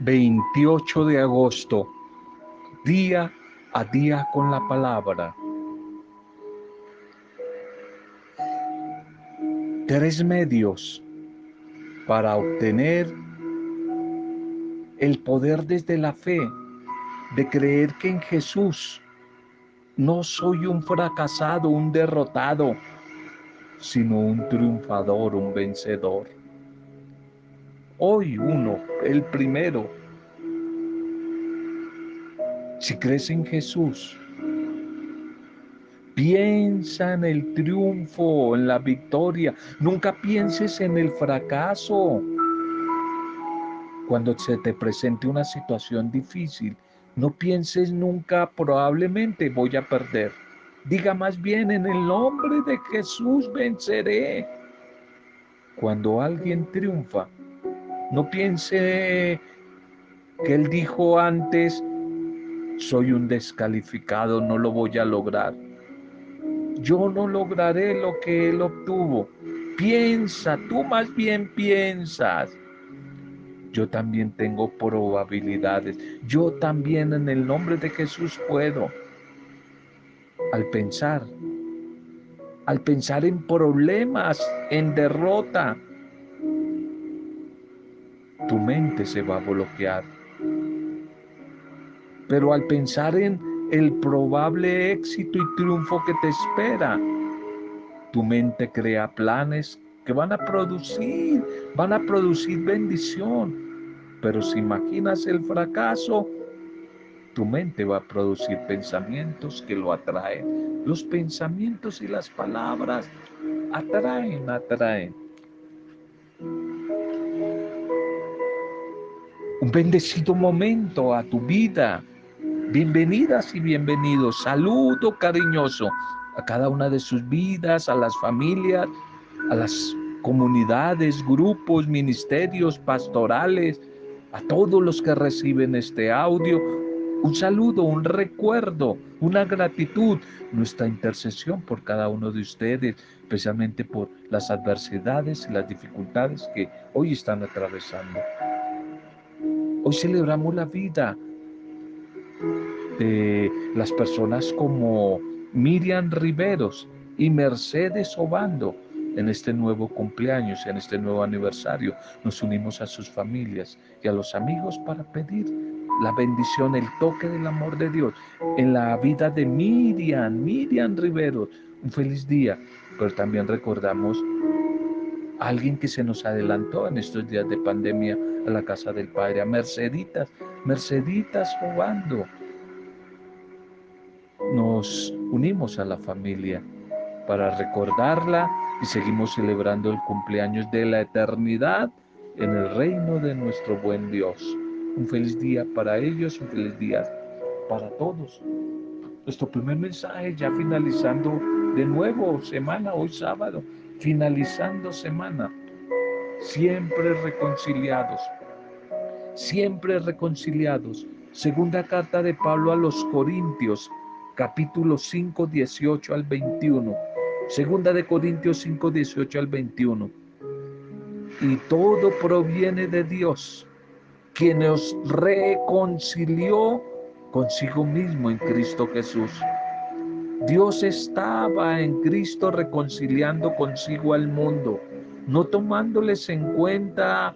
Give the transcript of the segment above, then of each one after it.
28 de agosto, día a día con la palabra. Tres medios para obtener el poder desde la fe de creer que en Jesús no soy un fracasado, un derrotado, sino un triunfador, un vencedor. Hoy uno, el primero, si crees en Jesús, piensa en el triunfo, en la victoria. Nunca pienses en el fracaso. Cuando se te presente una situación difícil, no pienses nunca probablemente voy a perder. Diga más bien en el nombre de Jesús venceré. Cuando alguien triunfa, no piense que él dijo antes, soy un descalificado, no lo voy a lograr. Yo no lograré lo que él obtuvo. Piensa, tú más bien piensas. Yo también tengo probabilidades. Yo también en el nombre de Jesús puedo. Al pensar, al pensar en problemas, en derrota, tu mente se va a bloquear. Pero al pensar en el probable éxito y triunfo que te espera, tu mente crea planes que van a producir, van a producir bendición. Pero si imaginas el fracaso, tu mente va a producir pensamientos que lo atraen. Los pensamientos y las palabras atraen, atraen. Un bendecido momento a tu vida. Bienvenidas y bienvenidos. Saludo cariñoso a cada una de sus vidas, a las familias, a las comunidades, grupos, ministerios pastorales, a todos los que reciben este audio. Un saludo, un recuerdo, una gratitud, nuestra intercesión por cada uno de ustedes, especialmente por las adversidades y las dificultades que hoy están atravesando. Hoy celebramos la vida de las personas como Miriam Riveros y Mercedes Obando en este nuevo cumpleaños, en este nuevo aniversario. Nos unimos a sus familias y a los amigos para pedir la bendición, el toque del amor de Dios en la vida de Miriam, Miriam Riveros. Un feliz día, pero también recordamos alguien que se nos adelantó en estos días de pandemia a la casa del Padre, a Merceditas, Merceditas jugando. Nos unimos a la familia para recordarla y seguimos celebrando el cumpleaños de la eternidad en el reino de nuestro buen Dios. Un feliz día para ellos, un feliz día para todos. Nuestro primer mensaje ya finalizando de nuevo semana, hoy sábado, finalizando semana, siempre reconciliados siempre reconciliados. Segunda carta de Pablo a los Corintios, capítulo 5, 18 al 21. Segunda de Corintios 5, 18 al 21. Y todo proviene de Dios, quien nos reconcilió consigo mismo en Cristo Jesús. Dios estaba en Cristo reconciliando consigo al mundo, no tomándoles en cuenta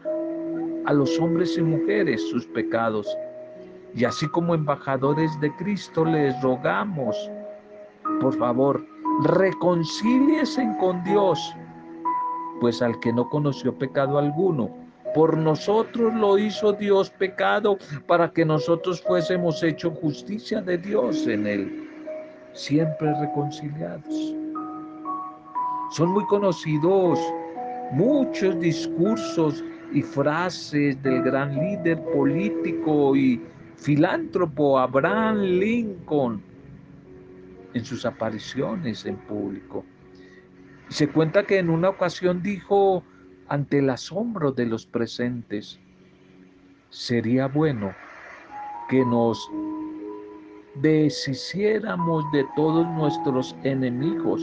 a los hombres y mujeres sus pecados. Y así como embajadores de Cristo les rogamos, por favor, reconcíliese con Dios, pues al que no conoció pecado alguno, por nosotros lo hizo Dios pecado para que nosotros fuésemos hecho justicia de Dios en él, siempre reconciliados. Son muy conocidos muchos discursos y frases del gran líder político y filántropo Abraham Lincoln en sus apariciones en público. Se cuenta que en una ocasión dijo ante el asombro de los presentes, sería bueno que nos deshiciéramos de todos nuestros enemigos.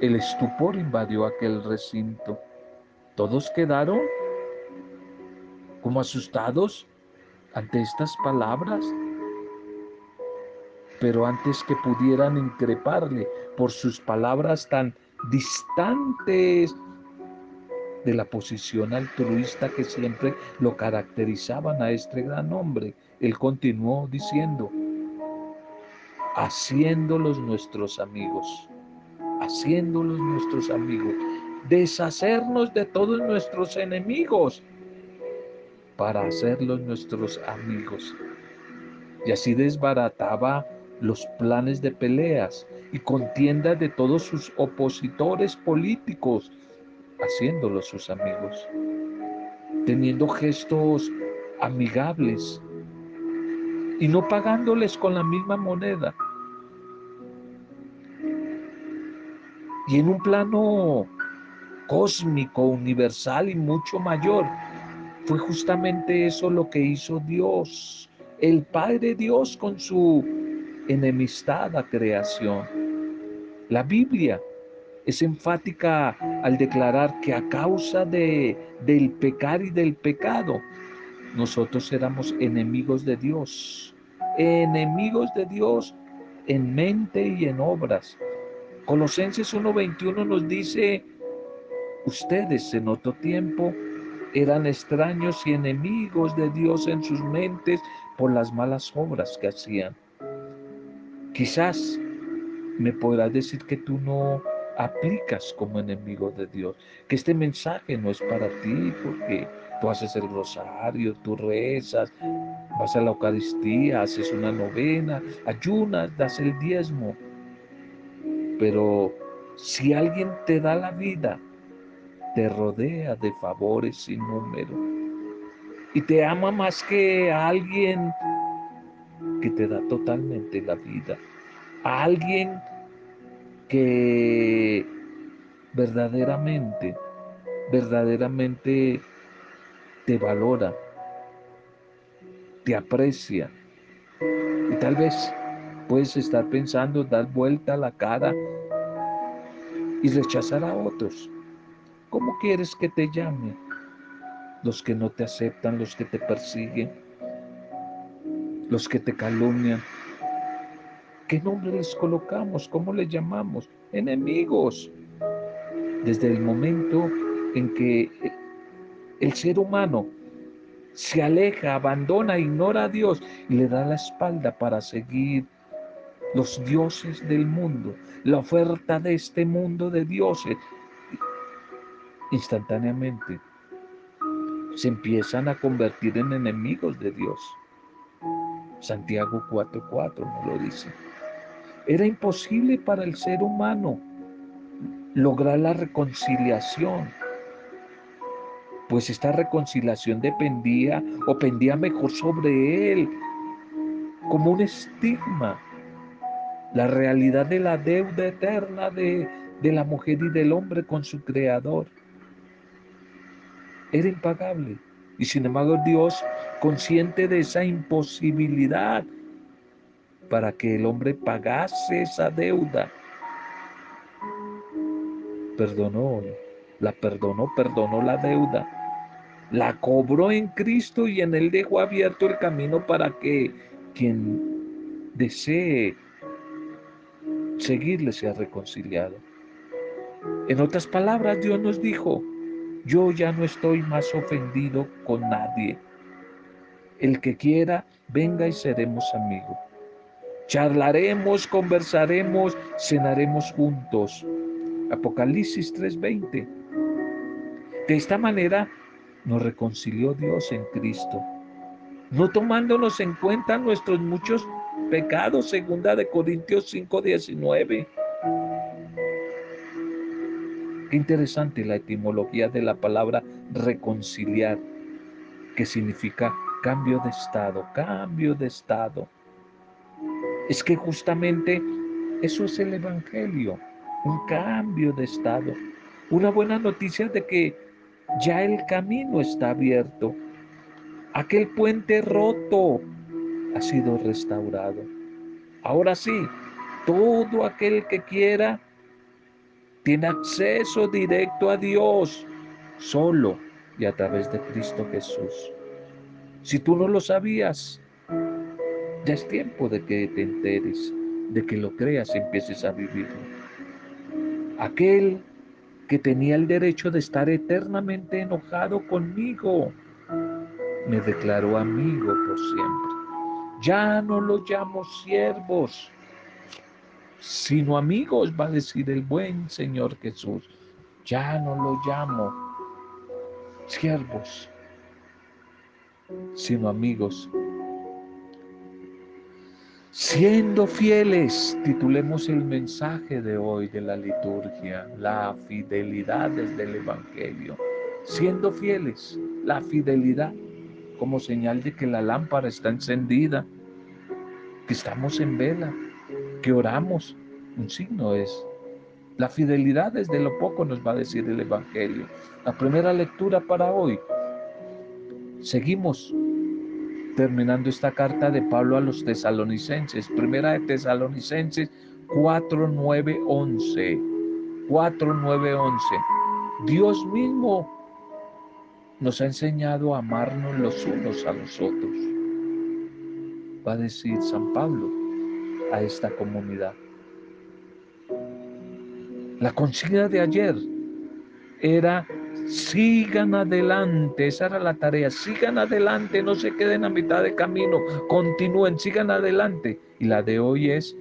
El estupor invadió aquel recinto Todos quedaron como asustados ante estas palabras. Pero antes que pudieran increparle por sus palabras tan distantes de la posición altruista que siempre lo caracterizaban a este gran hombre, él continuó diciendo, haciéndolos nuestros amigos, haciéndolos nuestros amigos, deshacernos de todos nuestros enemigos para hacerlos nuestros amigos. Y así desbarataba los planes de peleas y contiendas de todos sus opositores políticos, haciéndolos sus amigos, teniendo gestos amigables y no pagándoles con la misma moneda. Y en un plano cósmico, universal y mucho mayor, fue justamente eso lo que hizo Dios, el Padre Dios con su enemistad a creación. La Biblia es enfática al declarar que a causa de, del pecar y del pecado, nosotros éramos enemigos de Dios, enemigos de Dios en mente y en obras. Colosenses 1.21 nos dice, ustedes en otro tiempo eran extraños y enemigos de Dios en sus mentes por las malas obras que hacían. Quizás me podrás decir que tú no aplicas como enemigo de Dios, que este mensaje no es para ti porque tú haces el rosario, tú rezas, vas a la Eucaristía, haces una novena, ayunas, das el diezmo. Pero si alguien te da la vida, te rodea de favores sin número. Y te ama más que a alguien que te da totalmente la vida, a alguien que verdaderamente, verdaderamente te valora, te aprecia. Y tal vez puedes estar pensando dar vuelta a la cara y rechazar a otros. ¿Cómo quieres que te llame? Los que no te aceptan, los que te persiguen, los que te calumnian. ¿Qué nombre les colocamos? ¿Cómo les llamamos? Enemigos. Desde el momento en que el ser humano se aleja, abandona, ignora a Dios y le da la espalda para seguir los dioses del mundo, la oferta de este mundo de dioses, instantáneamente se empiezan a convertir en enemigos de Dios. Santiago 4:4 nos lo dice. Era imposible para el ser humano lograr la reconciliación, pues esta reconciliación dependía o pendía mejor sobre él como un estigma. La realidad de la deuda eterna de, de la mujer y del hombre con su creador era impagable. Y sin embargo Dios, consciente de esa imposibilidad para que el hombre pagase esa deuda, perdonó, la perdonó, perdonó la deuda, la cobró en Cristo y en él dejó abierto el camino para que quien desee seguirle sea reconciliado. En otras palabras, Dios nos dijo, yo ya no estoy más ofendido con nadie. El que quiera, venga y seremos amigos. Charlaremos, conversaremos, cenaremos juntos. Apocalipsis 3:20. De esta manera nos reconcilió Dios en Cristo, no tomándonos en cuenta nuestros muchos pecados, segunda de Corintios 5:19 interesante la etimología de la palabra reconciliar, que significa cambio de estado, cambio de estado. Es que justamente eso es el Evangelio, un cambio de estado. Una buena noticia de que ya el camino está abierto. Aquel puente roto ha sido restaurado. Ahora sí, todo aquel que quiera tiene acceso directo a Dios solo y a través de Cristo Jesús. Si tú no lo sabías, ya es tiempo de que te enteres, de que lo creas y empieces a vivirlo. Aquel que tenía el derecho de estar eternamente enojado conmigo, me declaró amigo por siempre. Ya no lo llamo siervos, sino amigos, va a decir el buen Señor Jesús. Ya no lo llamo siervos, sino amigos. Siendo fieles, titulemos el mensaje de hoy de la liturgia, la fidelidad desde el Evangelio. Siendo fieles, la fidelidad como señal de que la lámpara está encendida, que estamos en vela, que oramos. Un signo es la fidelidad desde lo poco nos va a decir el Evangelio. La primera lectura para hoy. Seguimos terminando esta carta de Pablo a los tesalonicenses. Primera de Tesalonicenses 4, 9, 11. 4, 9, 11. Dios mismo nos ha enseñado a amarnos los unos a los otros. Va a decir San Pablo a esta comunidad. La consigna de ayer era sigan adelante, esa era la tarea, sigan adelante, no se queden a mitad de camino, continúen, sigan adelante. Y la de hoy es,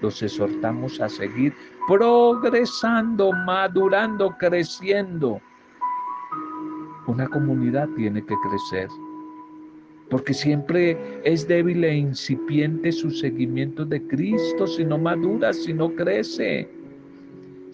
los exhortamos a seguir progresando, madurando, creciendo. Una comunidad tiene que crecer, porque siempre es débil e incipiente su seguimiento de Cristo si no madura, si no crece.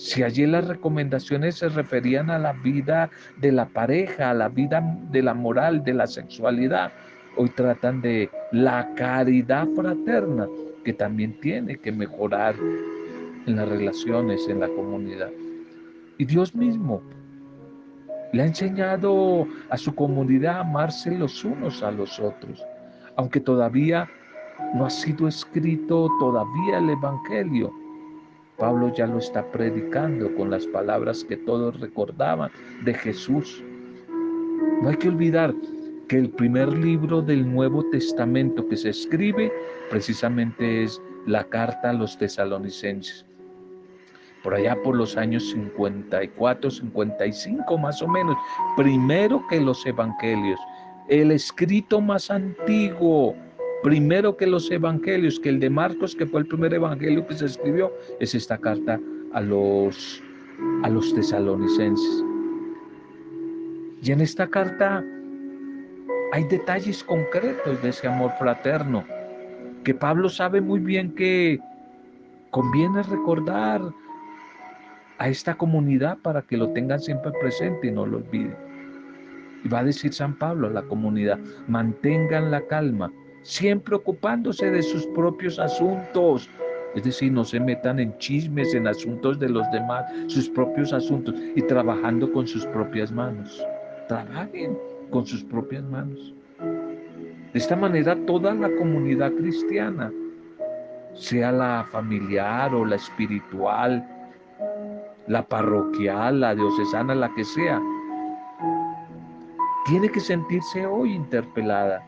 Si allí las recomendaciones se referían a la vida de la pareja, a la vida de la moral, de la sexualidad, hoy tratan de la caridad fraterna, que también tiene que mejorar en las relaciones en la comunidad. Y Dios mismo le ha enseñado a su comunidad a amarse los unos a los otros, aunque todavía no ha sido escrito todavía el Evangelio Pablo ya lo está predicando con las palabras que todos recordaban de Jesús. No hay que olvidar que el primer libro del Nuevo Testamento que se escribe precisamente es la carta a los tesalonicenses. Por allá por los años 54, 55 más o menos, primero que los evangelios, el escrito más antiguo primero que los evangelios, que el de Marcos, que fue el primer evangelio que se escribió, es esta carta a los, a los tesalonicenses. Y en esta carta hay detalles concretos de ese amor fraterno, que Pablo sabe muy bien que conviene recordar a esta comunidad para que lo tengan siempre presente y no lo olviden. Y va a decir San Pablo a la comunidad, mantengan la calma, siempre ocupándose de sus propios asuntos. Es decir, no se metan en chismes, en asuntos de los demás, sus propios asuntos y trabajando con sus propias manos. Trabajen con sus propias manos. De esta manera toda la comunidad cristiana, sea la familiar o la espiritual, la parroquial, la diocesana, la que sea, tiene que sentirse hoy interpelada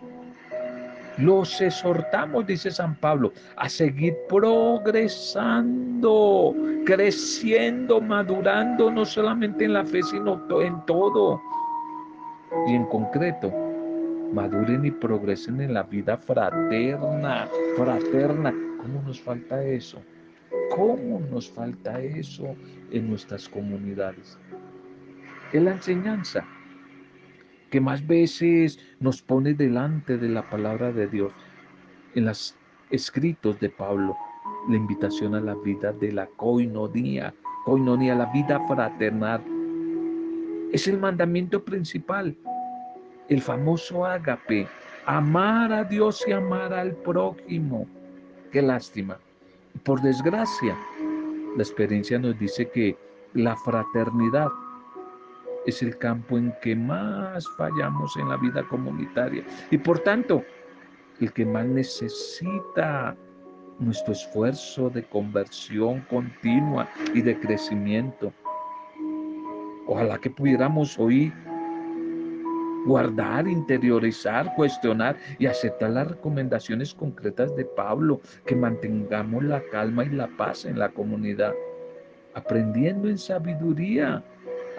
los exhortamos, dice San Pablo, a seguir progresando, creciendo, madurando, no solamente en la fe, sino en todo. Y en concreto, maduren y progresen en la vida fraterna, fraterna. ¿Cómo nos falta eso? ¿Cómo nos falta eso en nuestras comunidades? En la enseñanza que más veces nos pone delante de la palabra de Dios. En los escritos de Pablo, la invitación a la vida de la coinonía, coinonía, la vida fraternal. Es el mandamiento principal, el famoso ágape, amar a Dios y amar al prójimo. Qué lástima. Por desgracia, la experiencia nos dice que la fraternidad es el campo en que más fallamos en la vida comunitaria y por tanto el que más necesita nuestro esfuerzo de conversión continua y de crecimiento. Ojalá que pudiéramos hoy guardar, interiorizar, cuestionar y aceptar las recomendaciones concretas de Pablo, que mantengamos la calma y la paz en la comunidad, aprendiendo en sabiduría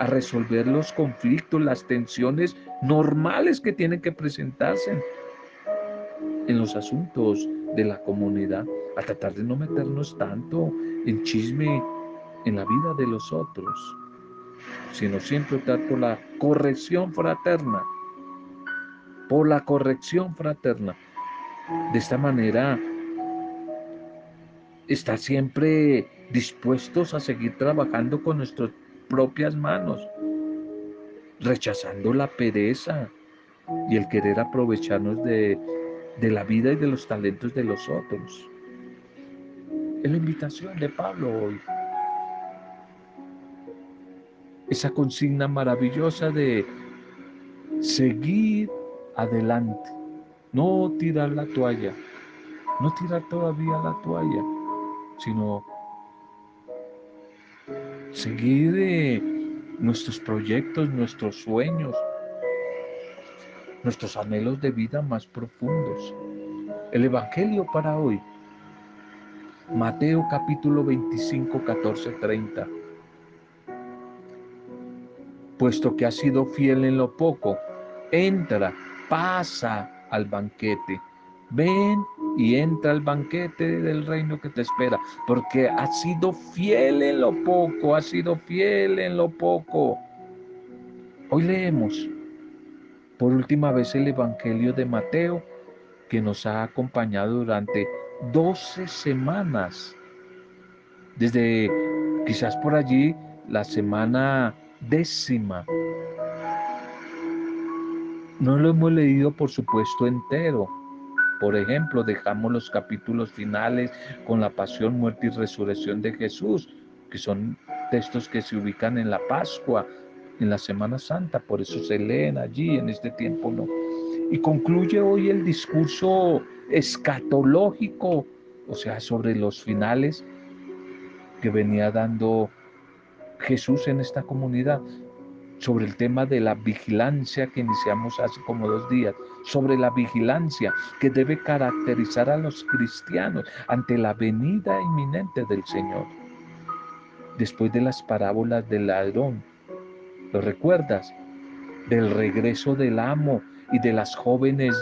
a resolver los conflictos, las tensiones normales que tienen que presentarse en los asuntos de la comunidad, a tratar de no meternos tanto en chisme en la vida de los otros, sino siempre optar por la corrección fraterna, por la corrección fraterna. De esta manera, estar siempre dispuestos a seguir trabajando con nuestras propias manos, rechazando la pereza y el querer aprovecharnos de de la vida y de los talentos de los otros. Es la invitación de Pablo hoy. Esa consigna maravillosa de seguir adelante, no tirar la toalla, no tirar todavía la toalla, sino seguir eh, nuestros proyectos, nuestros sueños, nuestros anhelos de vida más profundos. El Evangelio para hoy, Mateo capítulo 25, 14, 30. Puesto que has sido fiel en lo poco, entra, pasa al banquete. Ven y entra al banquete del reino que te espera, porque has sido fiel en lo poco, has sido fiel en lo poco. Hoy leemos por última vez el Evangelio de Mateo, que nos ha acompañado durante 12 semanas. Desde quizás por allí la semana décima. No lo hemos leído, por supuesto, entero. Por ejemplo, dejamos los capítulos finales con la pasión, muerte y resurrección de Jesús, que son textos que se ubican en la Pascua, en la Semana Santa, por eso se leen allí en este tiempo, ¿no? Y concluye hoy el discurso escatológico, o sea, sobre los finales que venía dando Jesús en esta comunidad, sobre el tema de la vigilancia que iniciamos hace como dos días, sobre la vigilancia que debe caracterizar a los cristianos ante la venida inminente del Señor. Después de las parábolas del ladrón, ¿Lo recuerdas? Del regreso del amo y de las jóvenes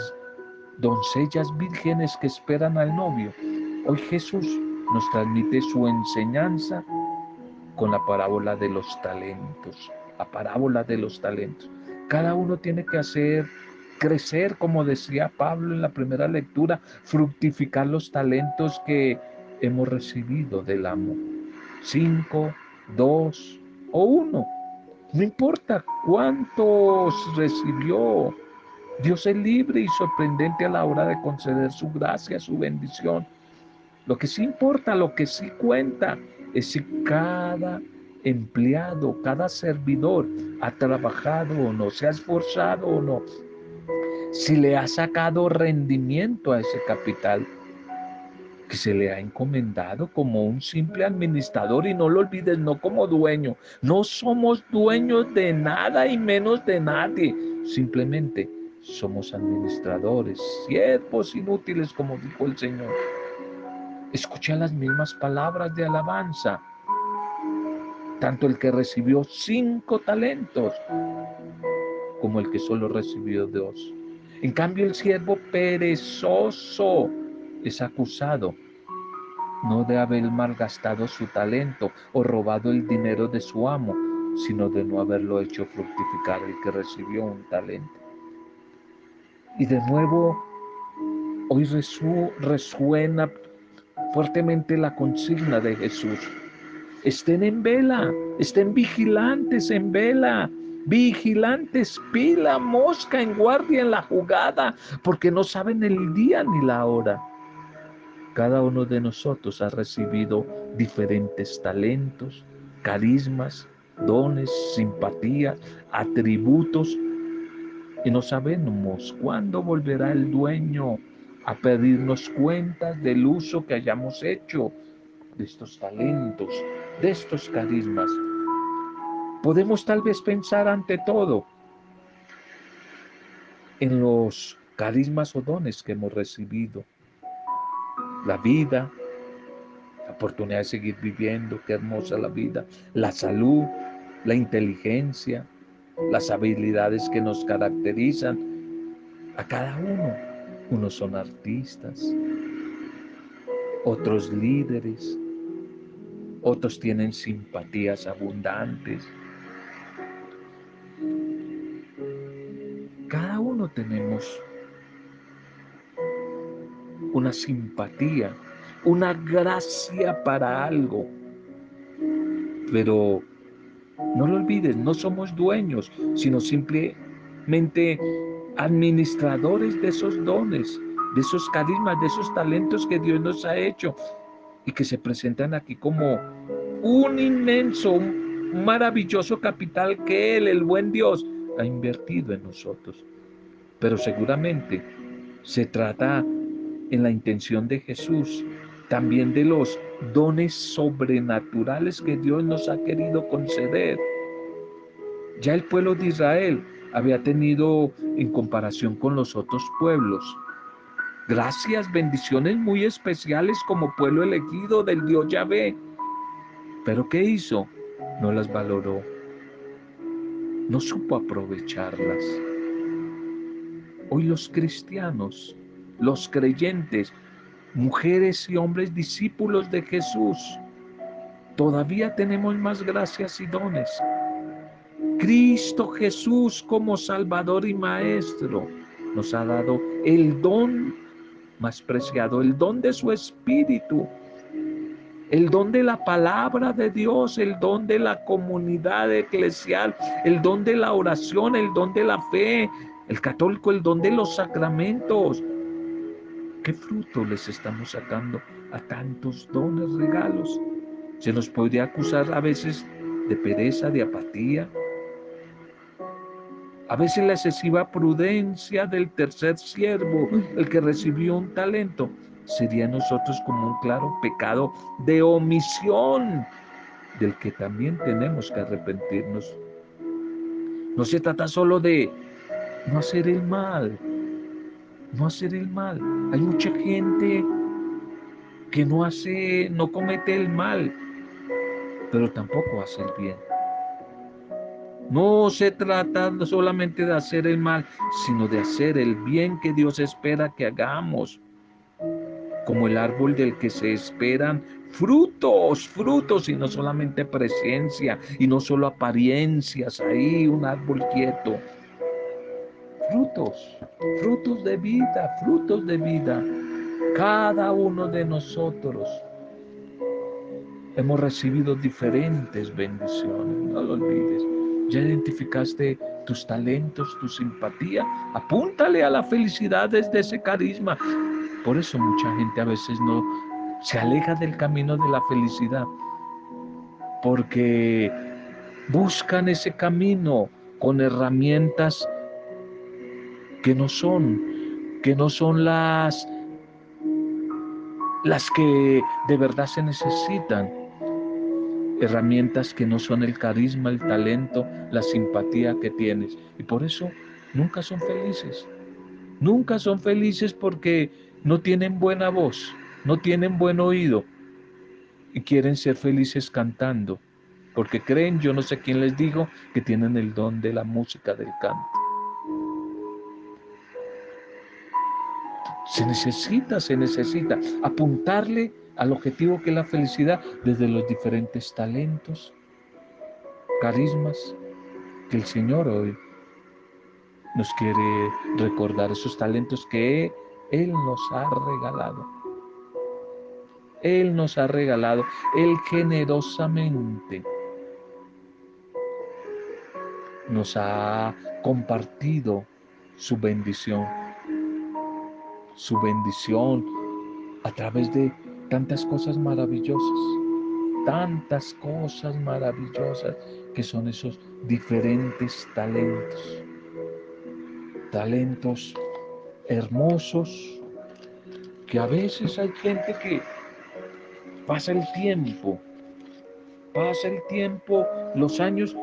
doncellas vírgenes que esperan al novio. Hoy Jesús nos transmite su enseñanza con la parábola de los talentos, la parábola de los talentos. Cada uno tiene que hacer crecer, como decía Pablo en la primera lectura, fructificar los talentos que hemos recibido del amo. Cinco, dos o uno. No importa cuántos recibió. Dios es libre y sorprendente a la hora de conceder su gracia, su bendición. Lo que sí importa, lo que sí cuenta, es si cada empleado, cada servidor ha trabajado o no, se ha esforzado o no, si le ha sacado rendimiento a ese capital que se le ha encomendado como un simple administrador y no lo olvides, no como dueño. No somos dueños de nada y menos de nadie. Simplemente somos administradores, siervos inútiles, como dijo el Señor. Escucha las mismas palabras de alabanza. Tanto el que recibió cinco talentos como el que solo recibió dos. En cambio, el siervo perezoso es acusado no de haber malgastado su talento o robado el dinero de su amo, sino de no haberlo hecho fructificar el que recibió un talento. Y de nuevo, hoy resuena fuertemente la consigna de Jesús. Estén en vela, estén vigilantes en vela, vigilantes, pila, mosca en guardia en la jugada, porque no saben el día ni la hora. Cada uno de nosotros ha recibido diferentes talentos, carismas, dones, simpatías, atributos y no sabemos cuándo volverá el dueño a pedirnos cuentas del uso que hayamos hecho de estos talentos, de estos carismas. Podemos tal vez pensar ante todo en los carismas o dones que hemos recibido. La vida, la oportunidad de seguir viviendo, qué hermosa la vida, la salud, la inteligencia, las habilidades que nos caracterizan a cada uno. Unos son artistas, otros líderes, otros tienen simpatías abundantes. Cada uno tenemos una simpatía, una gracia para algo. Pero no lo olvides, no somos dueños, sino simplemente administradores de esos dones, de esos carismas, de esos talentos que Dios nos ha hecho y que se presentan aquí como un inmenso, maravilloso capital que Él, el buen Dios, ha invertido en nosotros. Pero seguramente se trata en la intención de Jesús también de los dones sobrenaturales que Dios nos ha querido conceder. Ya el pueblo de Israel había tenido en comparación con los otros pueblos gracias, bendiciones muy especiales como pueblo elegido del Dios Yahvé. Pero ¿qué hizo? No las valoró. No supo aprovecharlas. Hoy los cristianos, los creyentes, mujeres y hombres discípulos de Jesús, todavía tenemos más gracias y dones. Cristo Jesús como Salvador y Maestro nos ha dado el don más preciado, el don de su Espíritu, el don de la palabra de Dios, el don de la comunidad eclesial, el don de la oración, el don de la fe, el católico, el don de los sacramentos. ¿Qué fruto les estamos sacando a tantos dones, regalos? Se nos podría acusar a veces de pereza, de apatía, a veces la excesiva prudencia del tercer siervo, el que recibió un talento, sería nosotros como un claro pecado de omisión del que también tenemos que arrepentirnos. No se trata solo de no hacer el mal, no hacer el mal. Hay mucha gente que no hace, no comete el mal, pero tampoco hace el bien. No se trata solamente de hacer el mal, sino de hacer el bien que Dios espera que hagamos. Como el árbol del que se esperan frutos, frutos y no solamente presencia y no solo apariencias ahí, un árbol quieto. Frutos, frutos de vida, frutos de vida. Cada uno de nosotros hemos recibido diferentes bendiciones, no lo olvides. Ya identificaste tus talentos, tu simpatía. Apúntale a la felicidad desde ese carisma. Por eso mucha gente a veces no se aleja del camino de la felicidad. Porque buscan ese camino con herramientas que no son, que no son las las que de verdad se necesitan herramientas que no son el carisma, el talento, la simpatía que tienes. Y por eso nunca son felices. Nunca son felices porque no tienen buena voz, no tienen buen oído y quieren ser felices cantando, porque creen, yo no sé quién les digo, que tienen el don de la música del canto. Se necesita, se necesita apuntarle al objetivo que es la felicidad desde los diferentes talentos, carismas que el Señor hoy nos quiere recordar, esos talentos que Él nos ha regalado. Él nos ha regalado, Él generosamente nos ha compartido su bendición, su bendición a través de tantas cosas maravillosas, tantas cosas maravillosas que son esos diferentes talentos, talentos hermosos, que a veces hay gente que pasa el tiempo, pasa el tiempo, los años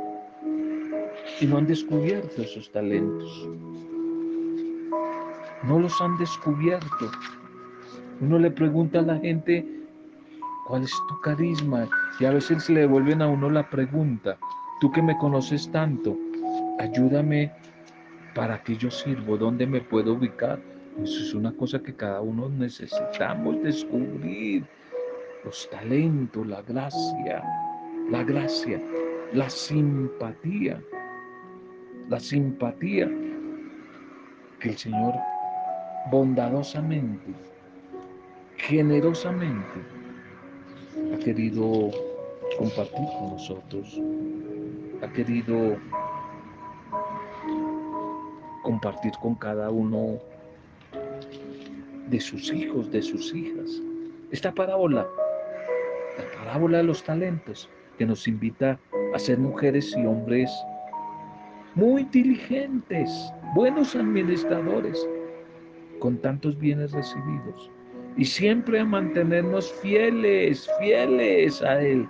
y no han descubierto esos talentos. No los han descubierto. Uno le pregunta a la gente, ¿cuál es tu carisma? Y a veces le devuelven a uno la pregunta, tú que me conoces tanto, ayúdame para que yo sirvo, ¿dónde me puedo ubicar? Eso es una cosa que cada uno necesitamos descubrir. Los talentos, la gracia, la gracia, la simpatía, la simpatía que el Señor bondadosamente, generosamente ha querido compartir con nosotros, ha querido compartir con cada uno de sus hijos, de sus hijas. Esta parábola, la parábola de los talentos, que nos invita a ser mujeres y hombres muy diligentes, buenos administradores, con tantos bienes recibidos. Y siempre a mantenernos fieles, fieles a Él,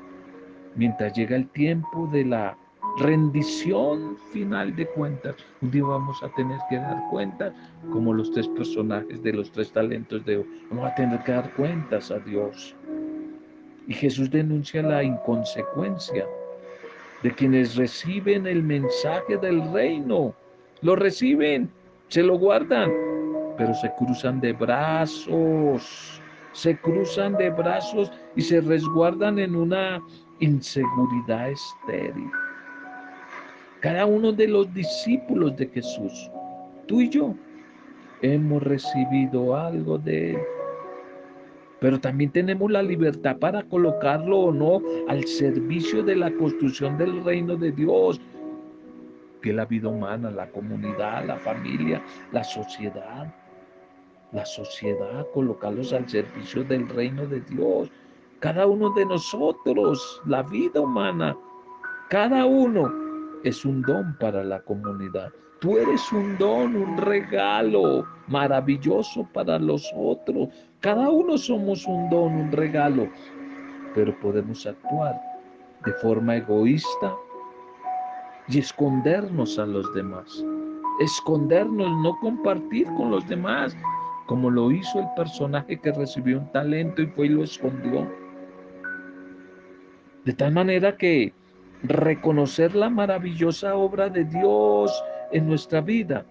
mientras llega el tiempo de la rendición final de cuentas. Un día vamos a tener que dar cuentas, como los tres personajes de los tres talentos de hoy. Vamos a tener que dar cuentas a Dios. Y Jesús denuncia la inconsecuencia de quienes reciben el mensaje del reino. Lo reciben, se lo guardan, pero se cruzan de brazos, se cruzan de brazos y se resguardan en una inseguridad estéril. Cada uno de los discípulos de Jesús, tú y yo, hemos recibido algo de Él. Pero también tenemos la libertad para colocarlo o no al servicio de la construcción del reino de Dios, que la vida humana, la comunidad, la familia, la sociedad. La sociedad, colocarlos al servicio del reino de Dios. Cada uno de nosotros, la vida humana, cada uno es un don para la comunidad. Tú eres un don, un regalo maravilloso para los otros. Cada uno somos un don, un regalo, pero podemos actuar de forma egoísta y escondernos a los demás. Escondernos, no compartir con los demás, como lo hizo el personaje que recibió un talento y fue y lo escondió. De tal manera que reconocer la maravillosa obra de Dios en nuestra vida.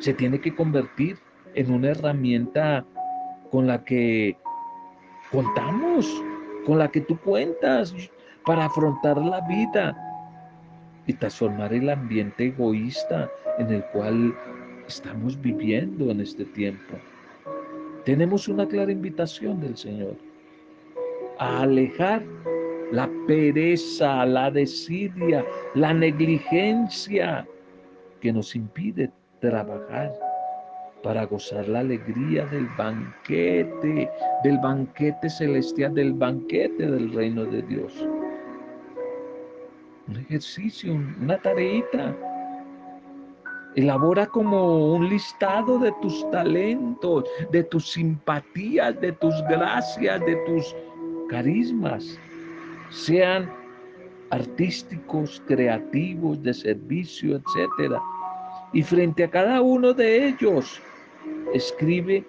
Se tiene que convertir en una herramienta con la que contamos, con la que tú cuentas para afrontar la vida y transformar el ambiente egoísta en el cual estamos viviendo en este tiempo. Tenemos una clara invitación del Señor a alejar la pereza, la desidia, la negligencia que nos impide trabajar para gozar la alegría del banquete, del banquete celestial, del banquete del reino de Dios. Un ejercicio, una tareita. Elabora como un listado de tus talentos, de tus simpatías, de tus gracias, de tus carismas sean artísticos, creativos, de servicio, etc. Y frente a cada uno de ellos, escribe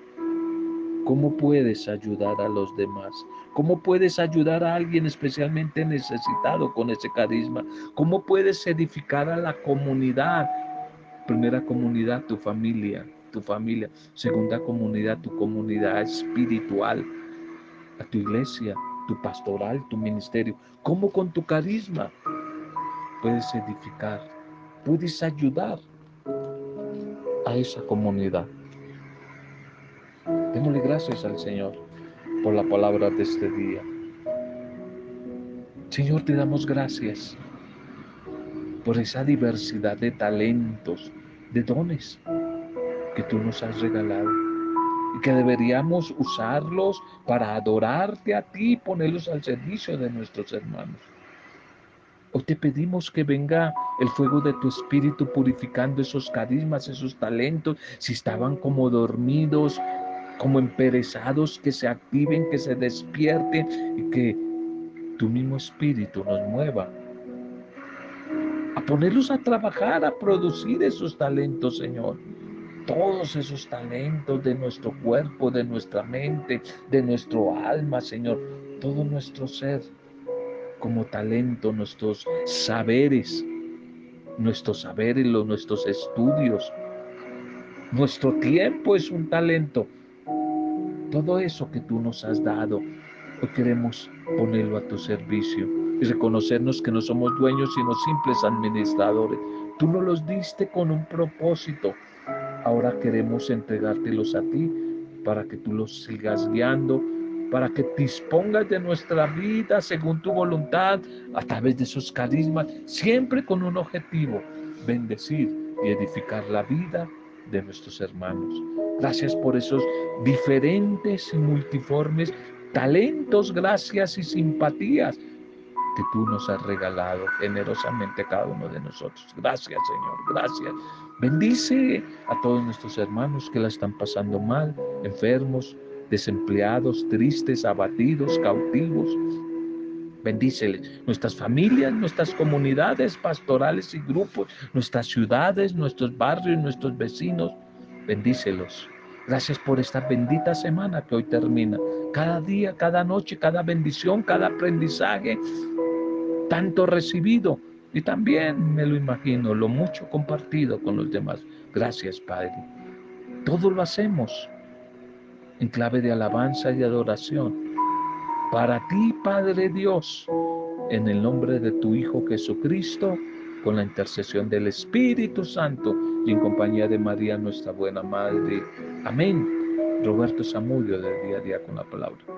cómo puedes ayudar a los demás, cómo puedes ayudar a alguien especialmente necesitado con ese carisma, cómo puedes edificar a la comunidad. Primera comunidad, tu familia, tu familia. Segunda comunidad, tu comunidad espiritual, a tu iglesia, tu pastoral, tu ministerio, cómo con tu carisma puedes edificar, puedes ayudar a esa comunidad. Démosle gracias al Señor por la palabra de este día. Señor, te damos gracias por esa diversidad de talentos, de dones que tú nos has regalado y que deberíamos usarlos para adorarte a ti y ponerlos al servicio de nuestros hermanos. Hoy te pedimos que venga el fuego de tu espíritu purificando esos carismas, esos talentos, si estaban como dormidos, como emperezados, que se activen, que se despierten y que tu mismo espíritu nos mueva a ponerlos a trabajar, a producir esos talentos, Señor. Todos esos talentos de nuestro cuerpo, de nuestra mente, de nuestro alma, Señor. Todo nuestro ser como talento, nuestros saberes, nuestros saberes, los, nuestros estudios. Nuestro tiempo es un talento. Todo eso que tú nos has dado, hoy queremos ponerlo a tu servicio y reconocernos que no somos dueños, sino simples administradores. Tú nos los diste con un propósito. Ahora queremos entregártelos a ti para que tú los sigas guiando, para que dispongas de nuestra vida según tu voluntad, a través de esos carismas, siempre con un objetivo, bendecir y edificar la vida de nuestros hermanos. Gracias por esos diferentes y multiformes talentos, gracias y simpatías que tú nos has regalado generosamente a cada uno de nosotros. Gracias, Señor, gracias. Bendice a todos nuestros hermanos que la están pasando mal, enfermos, desempleados, tristes, abatidos, cautivos. Bendíceles nuestras familias, nuestras comunidades pastorales y grupos, nuestras ciudades, nuestros barrios, nuestros vecinos. Bendícelos. Gracias por esta bendita semana que hoy termina. Cada día, cada noche, cada bendición, cada aprendizaje, tanto recibido y también me lo imagino, lo mucho compartido con los demás. Gracias, Padre. Todo lo hacemos en clave de alabanza y adoración. Para ti, Padre Dios, en el nombre de tu Hijo Jesucristo, con la intercesión del Espíritu Santo y en compañía de María, nuestra buena Madre. Amén. Roberto Samudio de Día a Día con la Palabra.